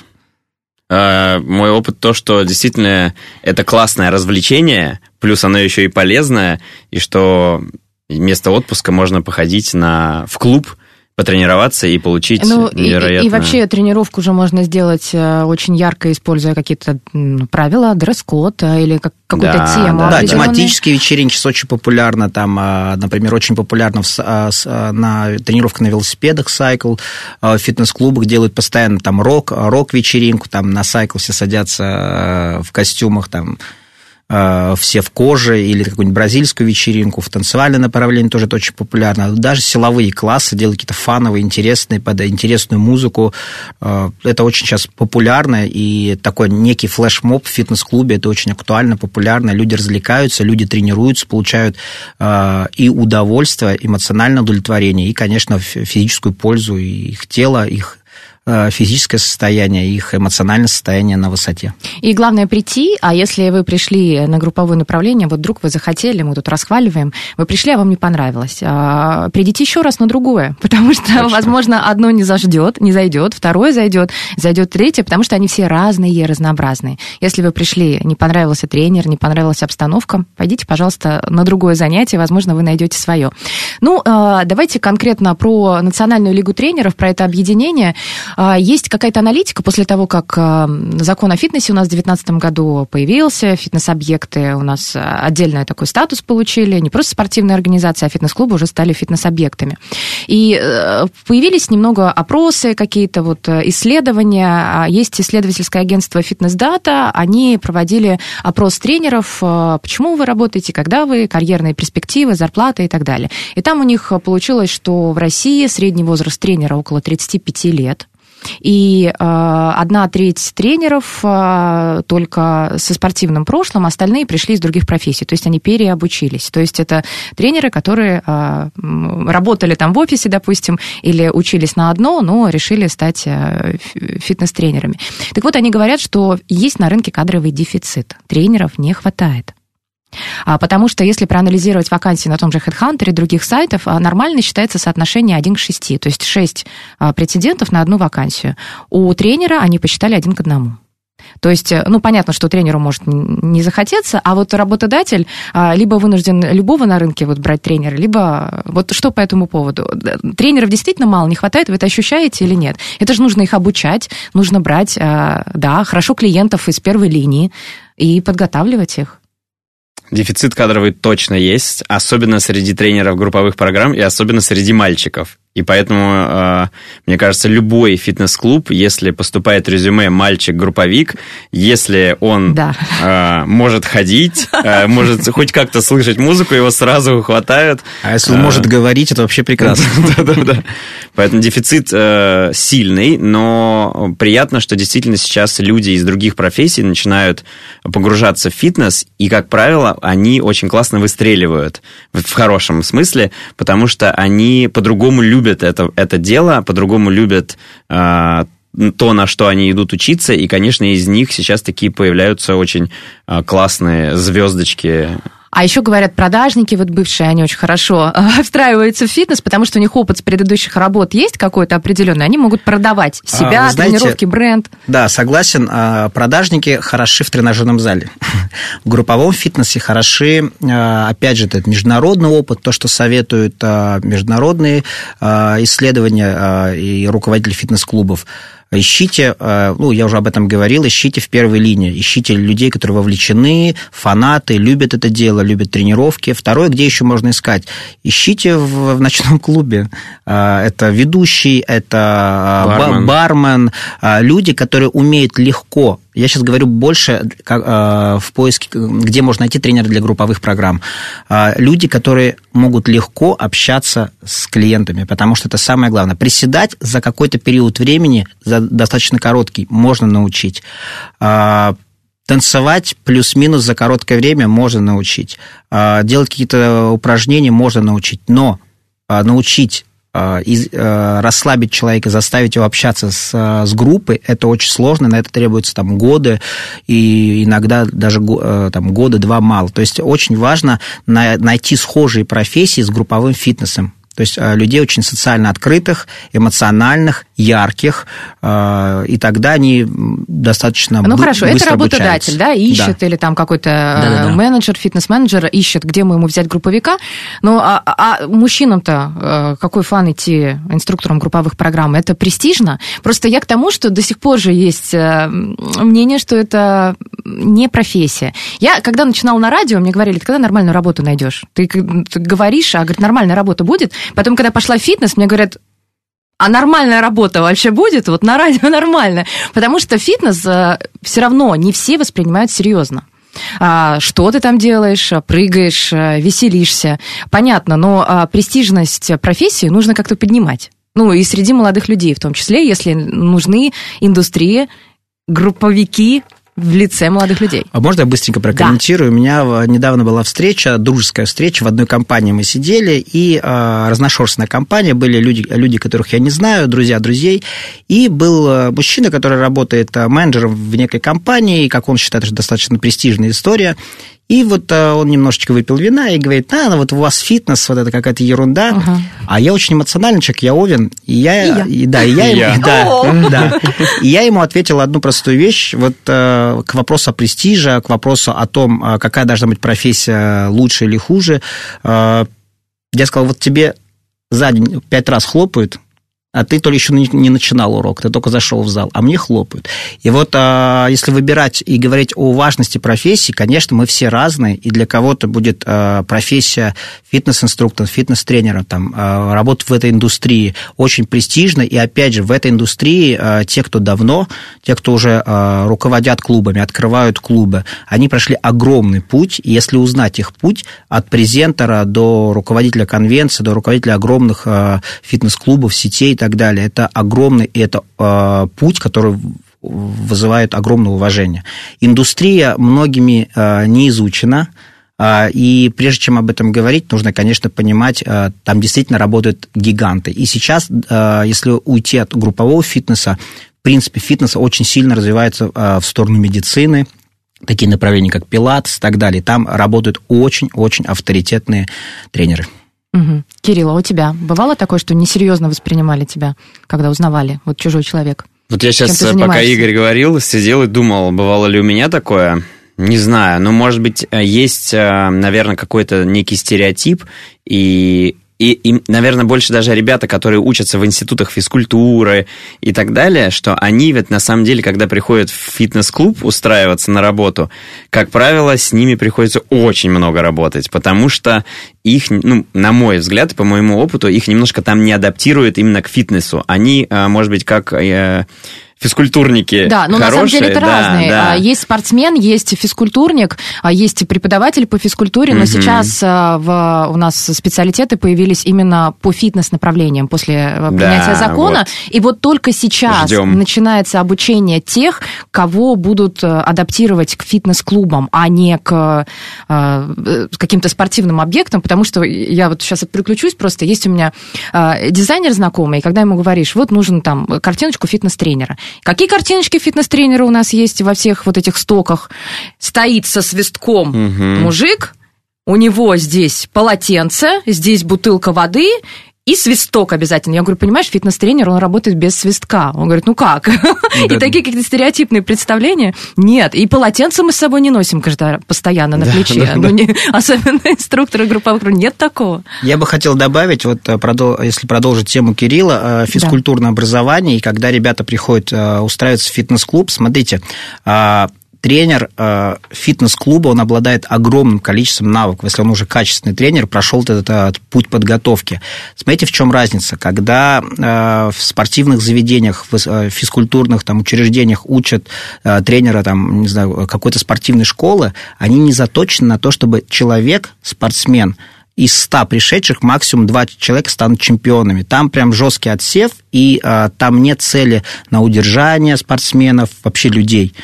Э, Мой опыт то, что действительно это классное развлечение, плюс оно еще и полезное, и что вместо отпуска можно походить на, в клуб, потренироваться и получить Ну, и, невероятно... и вообще тренировку же можно сделать э, очень ярко, используя какие-то правила, дресс-код э, или как, какую-то Да, тему. да. Тематические вечеринки сейчас очень популярны. Там, а, например, очень популярно в на тренировка на велосипедах сайкл, в фитнес-клубах делают постоянно там рок, рок-вечеринку, там на сайкл все садятся в костюмах, там все в коже, или какую-нибудь бразильскую вечеринку, в танцевальное направление тоже это очень популярно. Даже силовые классы делают какие-то фановые, интересные, под интересную музыку. А, Это очень сейчас популярно, и такой некий флешмоб в фитнес-клубе, это очень актуально, популярно. Люди развлекаются, люди тренируются, получают а, и удовольствие, эмоциональное удовлетворение, и, конечно, фи- физическую пользу их тело, их физическое состояние, их эмоциональное состояние на высоте. И главное прийти, а если вы пришли на групповое направление, вот вдруг вы захотели, мы тут расхваливаем, вы пришли, а вам не понравилось, а, придите еще раз на другое, *laughs* потому что, возможно, одно не заждет, не зайдет, второе зайдет, зайдет третье, потому что они все разные, разнообразные. Если вы пришли, не понравился тренер, не понравилась обстановка, пойдите, пожалуйста, на другое занятие, возможно, вы найдете свое. Ну, а, давайте конкретно про Национальную лигу тренеров, про это объединение. А, Есть какая-то аналитика после того, как а, закон о фитнесе у нас в 2019 году появился, фитнес-объекты у нас а, отдельный такой статус получили, не просто спортивные организации, а фитнес-клубы уже стали фитнес-объектами. И э, появились немного опросы, какие-то вот э, исследования. Есть исследовательское агентство «Фитнес-дата», они проводили опрос тренеров, э, почему вы работаете, когда вы, карьерные перспективы, зарплата и так далее. И там у них получилось, что в России средний возраст тренера около 35 лет. И э, одна треть тренеров э, только со спортивным прошлым, остальные пришли из других профессий, то есть они переобучились. То есть это тренеры, которые э, работали там в офисе, допустим, или учились на одно, но решили стать фи- фитнес-тренерами. Так вот, они говорят, что есть на рынке кадровый дефицит, тренеров не хватает. А, Потому что если проанализировать вакансии на том же HeadHunter и других сайтов, а, нормально считается соотношение 1 к 6, то есть 6 а, претендентов на одну вакансию. У тренера они посчитали 1 к 1. То есть, э, ну, понятно, что тренеру может не захотеться, а вот работодатель либо вынужден любого на рынке вот брать тренера, либо вот что по этому поводу? Тренеров действительно мало, не хватает, вы это ощущаете или нет? Это же нужно их обучать, нужно брать, да, хорошо клиентов из первой линии и подготавливать их. Дефицит кадровый точно есть, особенно среди тренеров групповых программ и особенно среди мальчиков. И поэтому, э, мне кажется, любой фитнес-клуб, если поступает резюме мальчик-групповик, если он Да. э, может ходить, э, может хоть как-то слышать музыку, его сразу хватают. А если он может говорить, это вообще прекрасно. *laughs* Да-да-да. Поэтому дефицит сильный, но приятно, что действительно сейчас люди из других профессий начинают погружаться в фитнес, и, как правило, они очень классно выстреливают, в в хорошем смысле, потому что они по-другому любят это, это дело, по-другому любят э, то, на что они идут учиться, и, конечно, из них сейчас такие появляются очень э, классные звездочки А еще говорят, продажники вот бывшие, они очень хорошо э, *laughs* встраиваются в фитнес, потому что у них опыт с предыдущих работ есть какой-то определенный, они могут продавать себя, А, знаете, тренировки, бренд. Да, согласен. А, Продажники хороши в тренажерном зале. *laughs* В групповом фитнесе хороши, а, опять же, это международный опыт, то, что советуют а, международные а, исследования а, и руководители фитнес-клубов. Ищите, э, ну, я уже об этом говорил, ищите в первой линии, ищите людей, которые вовлечены, фанаты, любят это дело, любят тренировки. Второе, где еще можно искать? Ищите в, в ночном клубе. Э, Это ведущий, это э, ба- Бармен. бармен, люди, которые умеют легко я сейчас говорю больше как, э, в поиске, где можно найти тренера для групповых программ. Э, люди, которые могут легко общаться с клиентами, потому что это самое главное. Приседать за какой-то период времени, за достаточно короткий, можно научить. Э, Танцевать плюс-минус за короткое время можно научить. Э, Делать какие-то упражнения можно научить. Но э, научить из- э, расслабить человека, заставить его общаться с, э, с группой, это очень сложно, на это требуются там годы, и иногда даже э, там, года два мало. То есть очень важно на- найти схожие профессии с групповым фитнесом. То есть э, людей очень социально открытых, эмоциональных, ярких, э, и тогда они достаточно Ну хорошо, это работодатель, обучаются. да, ищет или там какой-то э, Да-да-да. менеджер, фитнес-менеджер ищет, где мы ему взять групповика. Ну, а, а мужчинам-то э, какой фан идти инструктором групповых программ? Это престижно? Просто я к тому, что до сих пор же есть мнение, что это не профессия. Я, когда начинала на радио, мне говорили, ты когда нормальную работу найдешь? Ты, ты говоришь, а говорит, нормальная работа будет. Потом, когда пошла в фитнес, мне говорят, а нормальная работа вообще будет? Вот на радио *laughs* нормально. Потому что фитнес все равно не все воспринимают серьезно. А, Что ты там делаешь, а, прыгаешь, а, веселишься. Понятно, но престижность профессии нужно как-то поднимать. Ну, и среди молодых людей в том числе, если нужны индустрии, групповики в лице молодых людей. А можно я быстренько прокомментирую? У меня э, недавно была встреча, дружеская встреча, в одной компании мы сидели, и э, разношерстная компания, были люди, люди, которых я не знаю, друзья друзей, и был э, мужчина, который работает э, менеджером в некой компании, и, как он считает, это достаточно престижная история, и вот э, он немножечко выпил вина и говорит, а, ну вот у вас фитнес, вот это какая-то ерунда. Ага. А я очень эмоциональный человек, я Овен, и я... И я. и да, и я, И ему- да, да. И я ему ответил одну простую вещь, вот э, к вопросу о престиже, к вопросу о том, э, какая должна быть профессия лучше или хуже. Э, я сказал, вот тебе за день пять раз хлопают, а ты то ли еще не начинал урок, ты только зашел в зал, а мне хлопают. И вот а, если выбирать и говорить о важности профессии, конечно, мы все разные, и для кого-то будет а, профессия фитнес-инструктора, фитнес-тренера, там, а, работа в этой индустрии очень престижна, и опять же, в этой индустрии а, те, кто давно, те, кто уже а, руководят клубами, открывают клубы, они прошли огромный путь, и если узнать их путь от презентера до руководителя конвенции, до руководителя огромных а, фитнес-клубов, сетей так далее, это огромный, это а, путь, который вызывает огромное уважение. Индустрия многими а, не изучена, а, и прежде чем об этом говорить, нужно, конечно, понимать, там действительно работают гиганты. И сейчас, если уйти от группового фитнеса, в принципе, фитнес очень сильно развивается в сторону медицины, такие направления, как пилатес и так далее. Там работают очень-очень авторитетные тренеры. Мгм. Кирилл, а у тебя бывало такое, что несерьезно воспринимали тебя, когда узнавали, вот чужой человек? Вот я сейчас, ты пока? Игорь говорил, сидел и думал, бывало ли у меня такое. Не знаю, но, может быть, э, есть, э, наверное, какой-то некий стереотип, и и, и, наверное, больше даже ребята, которые учатся в институтах физкультуры и так далее, что они ведь на самом деле, когда приходят в фитнес-клуб устраиваться на работу, как правило, с ними приходится очень много работать, потому что их, ну, на мой взгляд, по моему опыту, их немножко там не адаптируют именно к фитнесу. Они, а, может быть, как э, физкультурники Да, но хорошие, на самом деле это да, разные. да. А, Есть спортсмен, есть физкультурник, а есть преподаватель по физкультуре, но Мгм. сейчас а, в, у нас специалитеты появились именно по фитнес-направлениям после э, принятия закона. вот. И вот только сейчас Ждем. начинается обучение тех, кого будут э, адаптировать к фитнес-клубам, а не к э, каким-то спортивным объектам, потому что я вот сейчас переключусь просто. Есть у меня дизайнер знакомый, и когда ему говоришь, вот нужен там картиночку фитнес-тренера. Какие картиночки фитнес-тренера у нас есть во всех вот этих стоках? Стоит со свистком Мгм. мужик, у него здесь полотенце, здесь бутылка воды и свисток обязательно. Я говорю, понимаешь, фитнес-тренер, он работает без свистка. Он говорит, ну как? *laughs* И такие какие-то стереотипные представления. Нет, и полотенце мы с собой не носим каждый раз, постоянно на плече. Ну, не- *laughs* Особенно инструкторы групповых. Нет такого. Я бы хотел добавить, вот э, если продолжить тему Кирилла, э, физкультурное образование, и когда ребята приходят э, устраиваться в фитнес-клуб, смотрите, э, тренер э, фитнес-клуба, он обладает огромным количеством навыков, если он уже качественный тренер, прошел этот, э, путь подготовки. Смотрите, в чем разница. Когда э, в спортивных заведениях, в э, физкультурных там, учреждениях учат э, тренера там, не знаю, какой-то спортивной школы, они не заточены на то, чтобы человек, спортсмен, из 100 пришедших максимум 2 человека станут чемпионами. Там прям жесткий отсев, и а, там нет цели на удержание спортсменов, вообще людей.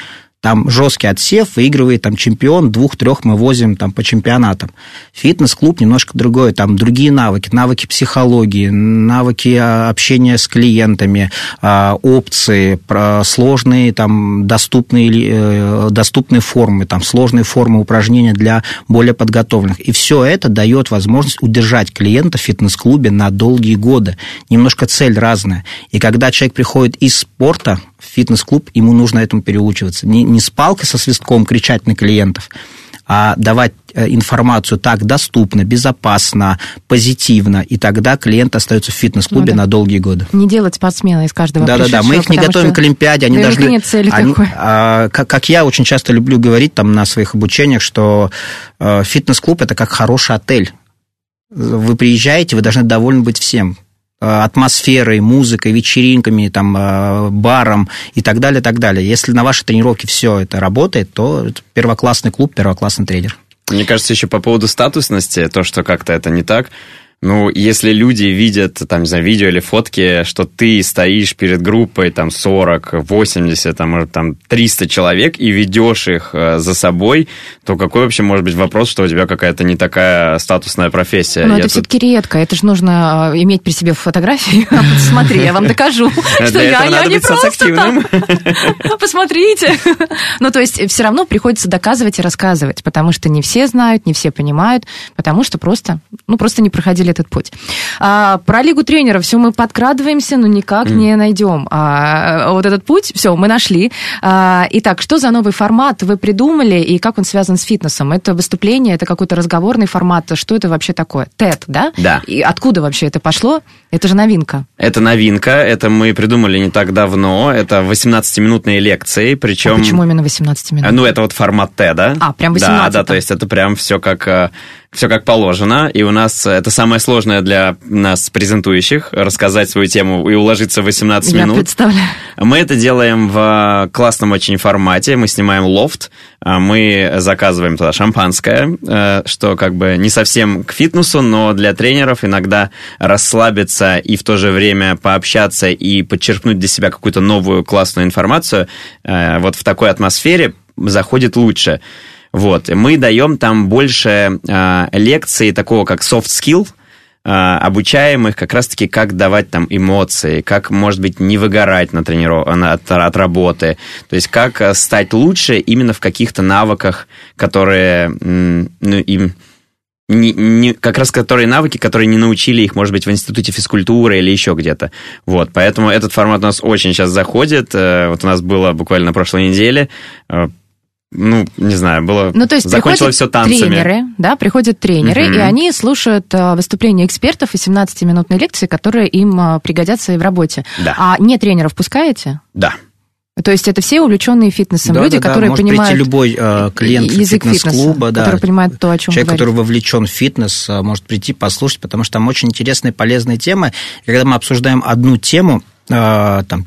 Там жесткий отсев, выигрывает там чемпион, двух-трех мы возим там по чемпионатам. Фитнес-клуб немножко другое, там другие навыки, навыки психологии, навыки а, общения с клиентами, а, опции, сложные там доступные, э, доступные формы, там сложные формы упражнения для более подготовленных. И все это дает возможность удержать клиента в фитнес-клубе на долгие годы. Немножко цель разная. И когда человек приходит из спорта фитнес-клуб, ему нужно этому переучиваться. Не, не с палкой со свистком кричать на клиентов, а давать э, информацию так доступно, безопасно, позитивно, и тогда клиент остается в фитнес-клубе Ну да. на долгие годы. Не делать спортсмена из каждого Да-да-да, мы их не готовим к Олимпиаде, они должны... нет цели они- такой. а, как, как я очень часто люблю говорить там на своих обучениях, что э, фитнес-клуб – это как хороший отель. Вы приезжаете, вы должны довольны быть всем атмосферой, музыкой, вечеринками, там, э, баром и так далее, так далее. Если на вашей тренировке все это работает, то это первоклассный клуб, первоклассный тренер. Мне кажется, еще по поводу статусности, то, что как-то это не так. Ну, если люди видят, там, не знаю, видео или фотки, что ты стоишь перед группой, там, 40, 80, там, может, там, 300 человек и ведешь их э, за собой, то какой вообще может быть вопрос, что у тебя какая-то не такая статусная профессия? Я это тут- все-таки редко. Это же нужно э, иметь при себе фотографии. *laughs* *laughs* Смотри, я вам докажу, что я не просто так. *laughs* Посмотрите. Ну, то есть все равно приходится доказывать и рассказывать, потому что не все знают, не все понимают, потому что просто, ну, просто не проходили этот путь. А, про Лигу тренеров все мы подкрадываемся, но никак не найдем. А, вот этот путь, все, мы нашли. А, итак, что за новый формат вы придумали и как он связан с фитнесом? Это выступление, это какой-то разговорный формат? Что это вообще такое? TED, да? Да. И откуда вообще это пошло? Это же новинка. Это новинка, это мы придумали не так давно, это 18-минутные лекции, причем... А почему именно 18 минут? Ну, это вот формат Т, да? А, прям Да, 18 да, там. то есть это прям все как, все как положено. И у нас э, это самое сложное для нас, презентующих, рассказать свою тему и уложиться в 18 Я минут. представляю. Мы это делаем в классном очень формате. Мы снимаем лофт, а мы заказываем туда шампанское, э, что как бы не совсем к фитнесу, но для тренеров иногда расслабиться и в то же время пообщаться и подчеркнуть для себя какую-то новую классную информацию э, вот в такой атмосфере заходит лучше. Вот. Мы даем там больше э, лекций такого, как soft skill, э, обучаем их как раз-таки, как давать там эмоции, как, может быть, не выгорать на трениров... от, от работы, то есть как э, стать лучше именно в каких-то навыках, которые ну, им не, не- как раз которые навыки, которые не научили их, может быть, в институте физкультуры или еще где-то. Вот, поэтому этот формат у нас очень сейчас заходит. Э, Вот у нас было буквально на прошлой неделе. Ну, не знаю, было... Ну, то есть Закончилось все танцами. тренеры, да, приходят тренеры, Мгм. и они слушают э, выступления экспертов и 17-минутные лекции, которые им э, пригодятся и в работе. Да. А не тренеров пускаете? Да. То есть это все увлеченные фитнесом Да, люди, да, да, которые может понимают прийти любой э, клиент язык фитнес-клуба, да, который понимает то, о чем Человек, говорит. который вовлечен в фитнес, э, может прийти, послушать, потому что там очень интересные, полезные темы. И когда мы обсуждаем одну тему, э, там,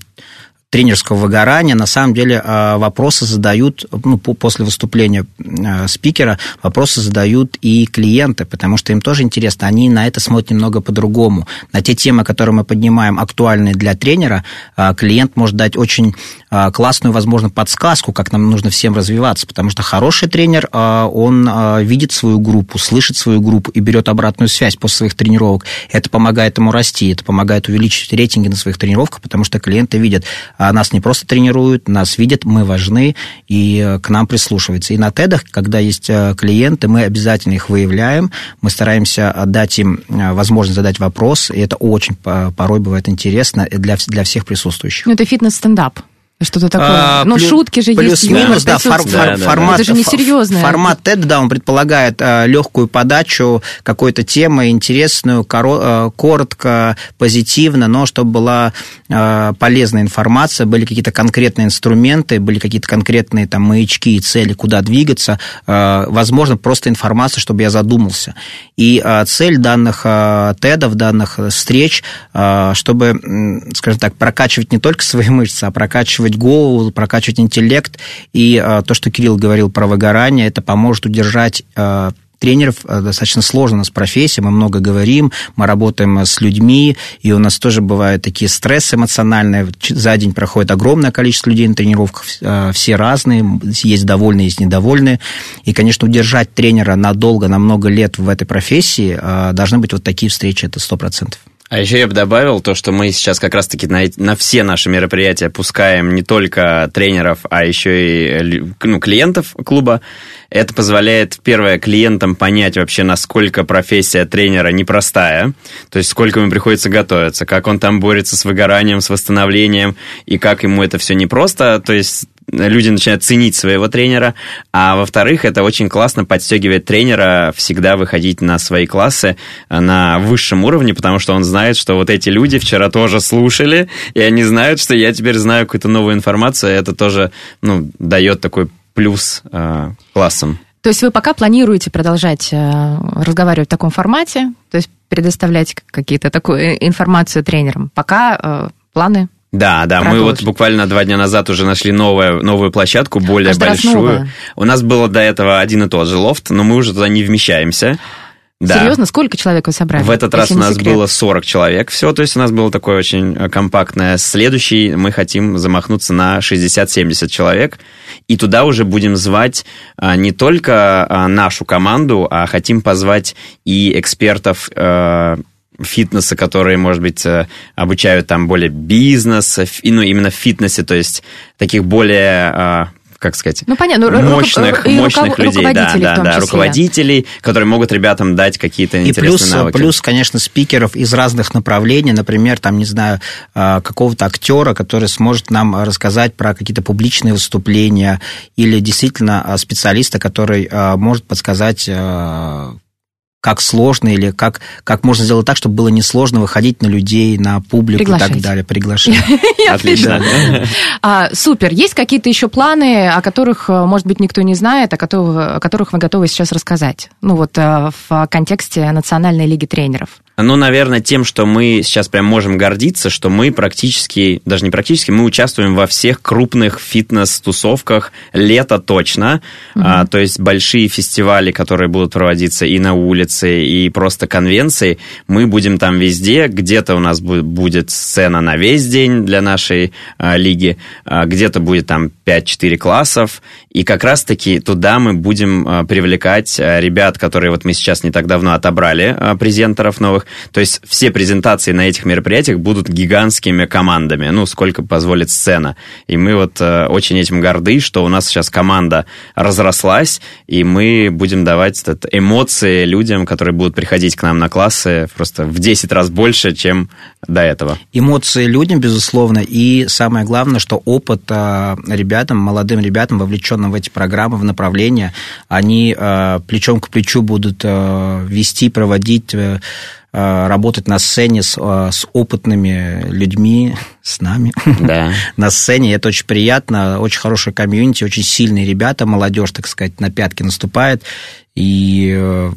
тренерского выгорания, на самом деле э, вопросы задают, ну, по- после выступления э, спикера, вопросы задают и клиенты, потому что им тоже интересно, они на это смотрят немного по-другому. На те темы, которые мы поднимаем, актуальные для тренера, э, клиент может дать очень классную, возможно, подсказку, как нам нужно всем развиваться, потому что хороший тренер, э, он э, видит свою группу, слышит свою группу и берет обратную связь после своих тренировок. Это помогает ему расти, это помогает увеличить рейтинги на своих тренировках, потому что клиенты видят, а нас не просто тренируют, нас видят, мы важны и э, к нам прислушиваются. И на тедах, когда есть э, клиенты, мы обязательно их выявляем, мы стараемся дать им э, возможность задать вопрос, и это очень по- порой бывает интересно для, для всех присутствующих. Ну, это фитнес-стендап. Что-то такое. А, ну, плю- шутки же есть. Плюс-минус, да, фор- фор- Да, да, формат. Это же не фо- серьезно. Формат TED, да, он предполагает э, легкую подачу какой-то темы, интересную, коро- э, коротко, позитивно, но чтобы была э, полезная информация, были какие-то конкретные инструменты, были какие-то конкретные там маячки и цели, куда двигаться. Э, возможно, просто информация, чтобы я задумался. И э, цель данных э, тедов, данных э, встреч, э, чтобы, м, скажем так, прокачивать не только свои *laughs* мышцы, а прокачивать голову, прокачивать интеллект. И э, то, что Кирилл говорил про выгорание, это поможет удержать э, тренеров э, достаточно сложно у нас профессия, мы много говорим, мы работаем с людьми, и у нас тоже бывают такие стрессы эмоциональные. За день проходит огромное количество людей на тренировках, все разные, есть довольные, есть недовольные. И, конечно, удержать тренера надолго, на много лет в этой профессии должны быть вот такие встречи, это 100%. А еще я бы добавил то, что мы сейчас как раз-таки на, на все наши мероприятия пускаем не только тренеров, а еще и ну, клиентов клуба. Это позволяет, первое, клиентам понять вообще, насколько профессия тренера непростая, то есть сколько ему приходится готовиться, как он там борется с выгоранием, с восстановлением, и как ему это все непросто, то есть люди начинают ценить своего тренера, а во-вторых, это очень классно подстегивает тренера всегда выходить на свои классы э, на высшем уровне, потому что он знает, что вот эти люди вчера тоже слушали, и они знают, что я теперь знаю какую-то новую информацию, и это тоже ну, дает такой плюс э, классам. То есть вы пока планируете продолжать э, разговаривать в таком формате, то есть предоставлять какие-то такую э, информацию тренерам. Пока э, планы Да, да, мы вот буквально два дня назад уже нашли новую, новую площадку, более раз большую. У нас было до этого один и тот же лофт, но мы уже туда не вмещаемся. Да. Серьезно, сколько человек вы собрали? В этот раз у нас секрет? было 40 человек всего, то есть у нас было такое очень э, компактное. Следующий мы хотим замахнуться на 60-70 человек, и туда уже будем звать а, не только а, нашу команду, а хотим позвать и экспертов э, фитнеса, которые, может быть, э, обучают там более и, ну, именно в фитнесе, то есть таких более, а, как сказать, Ну, понятно, ру- мощных, ру- мощных руков- людей, да, да, да, руководителей, которые могут ребятам дать какие-то И интересные плюс, навыки. плюс, конечно, спикеров из разных направлений, например, там, не знаю, а, какого-то актера, который сможет нам рассказать про какие-то публичные выступления, или действительно а, специалиста, который может подсказать как сложно или как, как можно сделать так, чтобы было несложно выходить на людей, на публику и так далее, приглашать. *laughs* Отлично. А, супер. Есть какие-то еще планы, о которых, э, может быть, никто не знает, о которых, о которых вы готовы сейчас рассказать? Ну, вот э, в контексте Национальной лиги тренеров. Ну, наверное, тем, что мы сейчас прям можем гордиться, что мы практически, даже не практически, мы участвуем во всех крупных фитнес-тусовках лето точно. А, то есть большие фестивали, которые будут проводиться и на улице, и просто конвенции. Мы будем там везде. Где-то у нас бу- будет сцена на весь день для нашей а, лиги, а, где-то будет там 5-4 классов. И как раз-таки туда мы будем а, привлекать а, ребят, которые вот мы сейчас не так давно отобрали, а, презентеров новых во-первых, то есть все презентации на этих мероприятиях будут гигантскими командами, ну, сколько позволит сцена. И мы вот э, очень этим горды, что у нас сейчас команда разрослась, и мы будем давать этот, эмоции людям, которые будут приходить к нам на классы просто в 10 раз больше, чем до этого. Эмоции людям, безусловно, и самое главное, что опыт э, ребятам, молодым ребятам, вовлеченным в эти программы, в направления, они э, плечом к плечу будут э, вести, проводить э, работать на сцене с, э, с опытными людьми, с нами Да. *laughs* на сцене. Это очень приятно, очень хорошая комьюнити, очень сильные ребята, молодежь, так сказать, на пятки наступает. И э,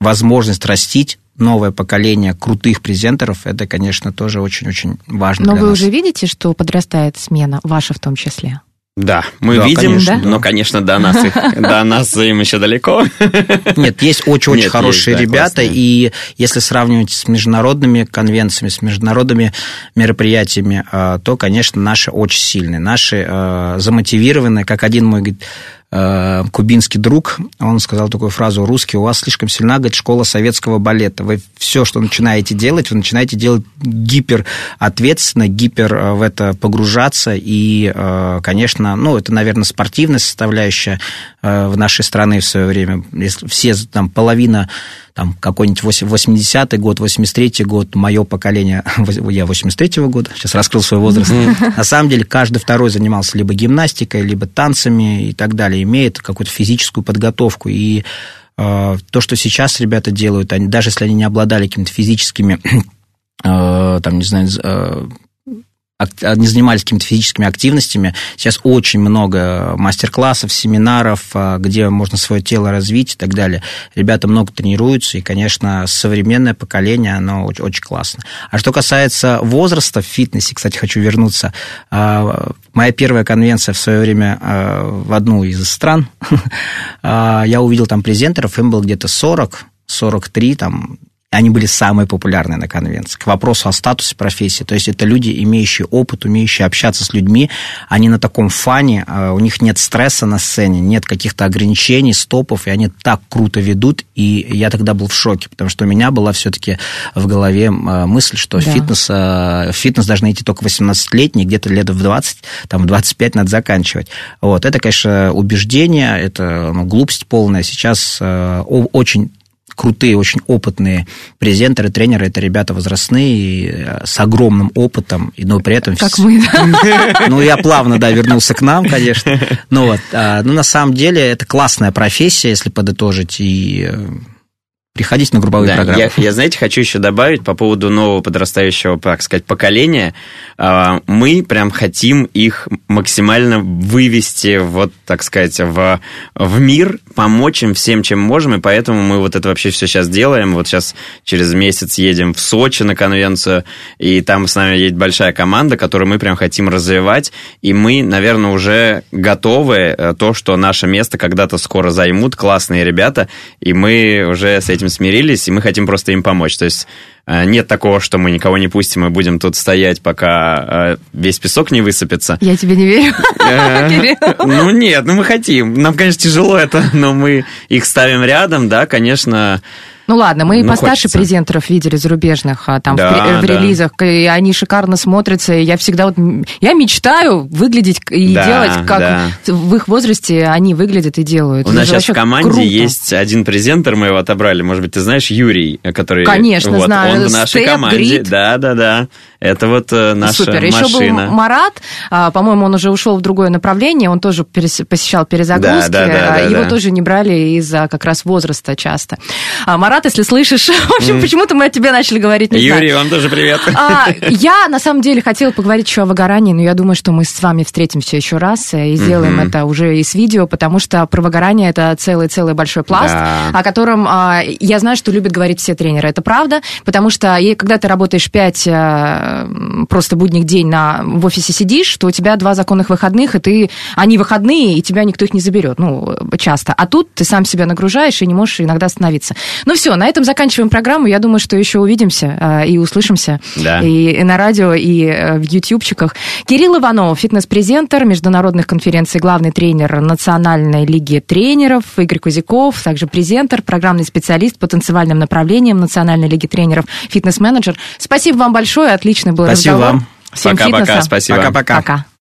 возможность растить новое поколение крутых презентеров, это, конечно, тоже очень-очень важно Но для вы нас. уже видите, что подрастает смена, ваша в том числе? Да, мы Да, видим, конечно, да. но, конечно, до нас, их- *laughs* до нас им еще далеко. Нет, есть очень-очень хорошие есть, да, ребята, классные. и если сравнивать с международными конвенциями, с международными мероприятиями, э, то, конечно, наши очень сильные. Наши э, замотивированные, как один мой говорит, кубинский друг, он сказал такую фразу, русский, у вас слишком сильна, говорит, школа советского балета. Вы все, что начинаете делать, вы начинаете делать гипер э, в это погружаться, и, э, конечно, ну, это, наверное, спортивная составляющая э, в нашей страны в свое время. Если все, там, половина там какой-нибудь 80-й год, 83-й год, мое поколение, *laughs* я 83-го года, сейчас раскрыл свой возраст. На самом деле каждый второй занимался либо гимнастикой, либо танцами и так далее, имеет какую-то физическую подготовку. И э, то, что сейчас ребята делают, они, даже если они не обладали какими-то физическими, *clears throat* э, там, не знаю, э, не занимались какими-то физическими активностями. Сейчас очень много мастер-классов, семинаров, а, где можно свое тело развить и так далее. Ребята много тренируются, и, конечно, современное поколение, оно очень, очень классно. А что касается возраста в фитнесе, кстати, хочу вернуться. А, Моя первая конвенция в свое время а, в одну из стран, *laughs* а, я увидел там презентеров, им было где-то 40, 43, там, они были самые популярные на конвенции. К вопросу о статусе профессии. То есть это люди, имеющие опыт, умеющие общаться с людьми. Они на таком фане, э, у них нет стресса на сцене, нет каких-то ограничений, стопов, и они так круто ведут. И я тогда был в шоке, потому что у меня была все-таки в голове э, мысль, что Да. фитнес, в фитнес должны идти только 18-летние, где-то лет в 20, там, в 25 надо заканчивать. Вот. Это, конечно, убеждение, это ну, глупость полная. Сейчас очень крутые, очень опытные презентеры, тренеры, это ребята возрастные, э, с огромным опытом, и, но при этом... Как мы, да. *laughs* Ну, я плавно, да, вернулся к нам, конечно. Ну, вот, а, ну, на самом деле, это классная профессия, если подытожить, и э, приходите на групповые Да, программы. я, я, знаете, хочу еще добавить по поводу нового подрастающего, так сказать, поколения. А, Мы прям хотим их максимально вывести, вот, так сказать, в, в мир, помочь им всем, чем можем, и поэтому мы вот это вообще все сейчас делаем. Вот сейчас через месяц едем в Сочи на конвенцию, и там с нами едет большая команда, которую мы прям хотим развивать, и мы, наверное, уже готовы, э, то, что наше место когда-то скоро займут классные ребята, и мы уже с этим смирились, и мы хотим просто им помочь. То есть нет такого, что мы никого не пустим и будем тут стоять, пока э, весь песок не высыпется. Я тебе не верю. Э. *laughs* Ну нет, ну мы хотим. Нам, конечно, тяжело это, но мы их ставим рядом, да, конечно. Ну ладно, мы и Ну, постарше хочется. презентеров видели зарубежных, а, там в Да, пре- в, да. релизах, и они шикарно смотрятся. И я всегда вот я мечтаю выглядеть и Да, делать, как да. в их возрасте они выглядят и делают. У нас сейчас в команде круто. есть один презентер, мы его отобрали, может быть, ты знаешь, Юрий, который... Конечно, вот, знаю. Он в нашей Степ, команде. Грид. Да, да, да. Это вот э, наша Супер. Еще был машина. Марат, а, по-моему, он уже ушел в другое направление, он тоже посещал перезагрузки, Да, да, да, да, его да. тоже не брали из-за как раз возраста часто. А, Марат, если слышишь, *laughs* в общем, почему-то мы о тебе начали говорить, не знаю. Юрий, вам тоже привет. А, я, на самом деле, хотела поговорить еще о выгорании, но я думаю, что мы с вами встретимся еще раз э, и сделаем Мгм. это уже и с видео, потому что про выгорание это целый-целый большой пласт, Да. о котором а, я знаю, что любят говорить все тренеры. Это правда, потому что и когда ты работаешь 5 просто будних день на, в офисе сидишь, то у тебя два законных выходных, и ты, они выходные, и тебя никто их не заберет, ну, часто. А тут ты сам себя нагружаешь и не можешь иногда остановиться. Но все все, на этом заканчиваем программу. Я думаю, что еще увидимся э, и услышимся. Да. И, и на радио, и э, в ютубчиках. Кирилл Иванов, фитнес-презентер международных конференций, главный тренер Национальной лиги тренеров. Игорь Кузяков, также презентер, программный специалист по танцевальным направлениям Национальной лиги тренеров, фитнес-менеджер. Спасибо вам большое, отличный был Спасибо разговор. вам. Всем Пока-пока, фитнеса. спасибо. Пока-пока. Пока.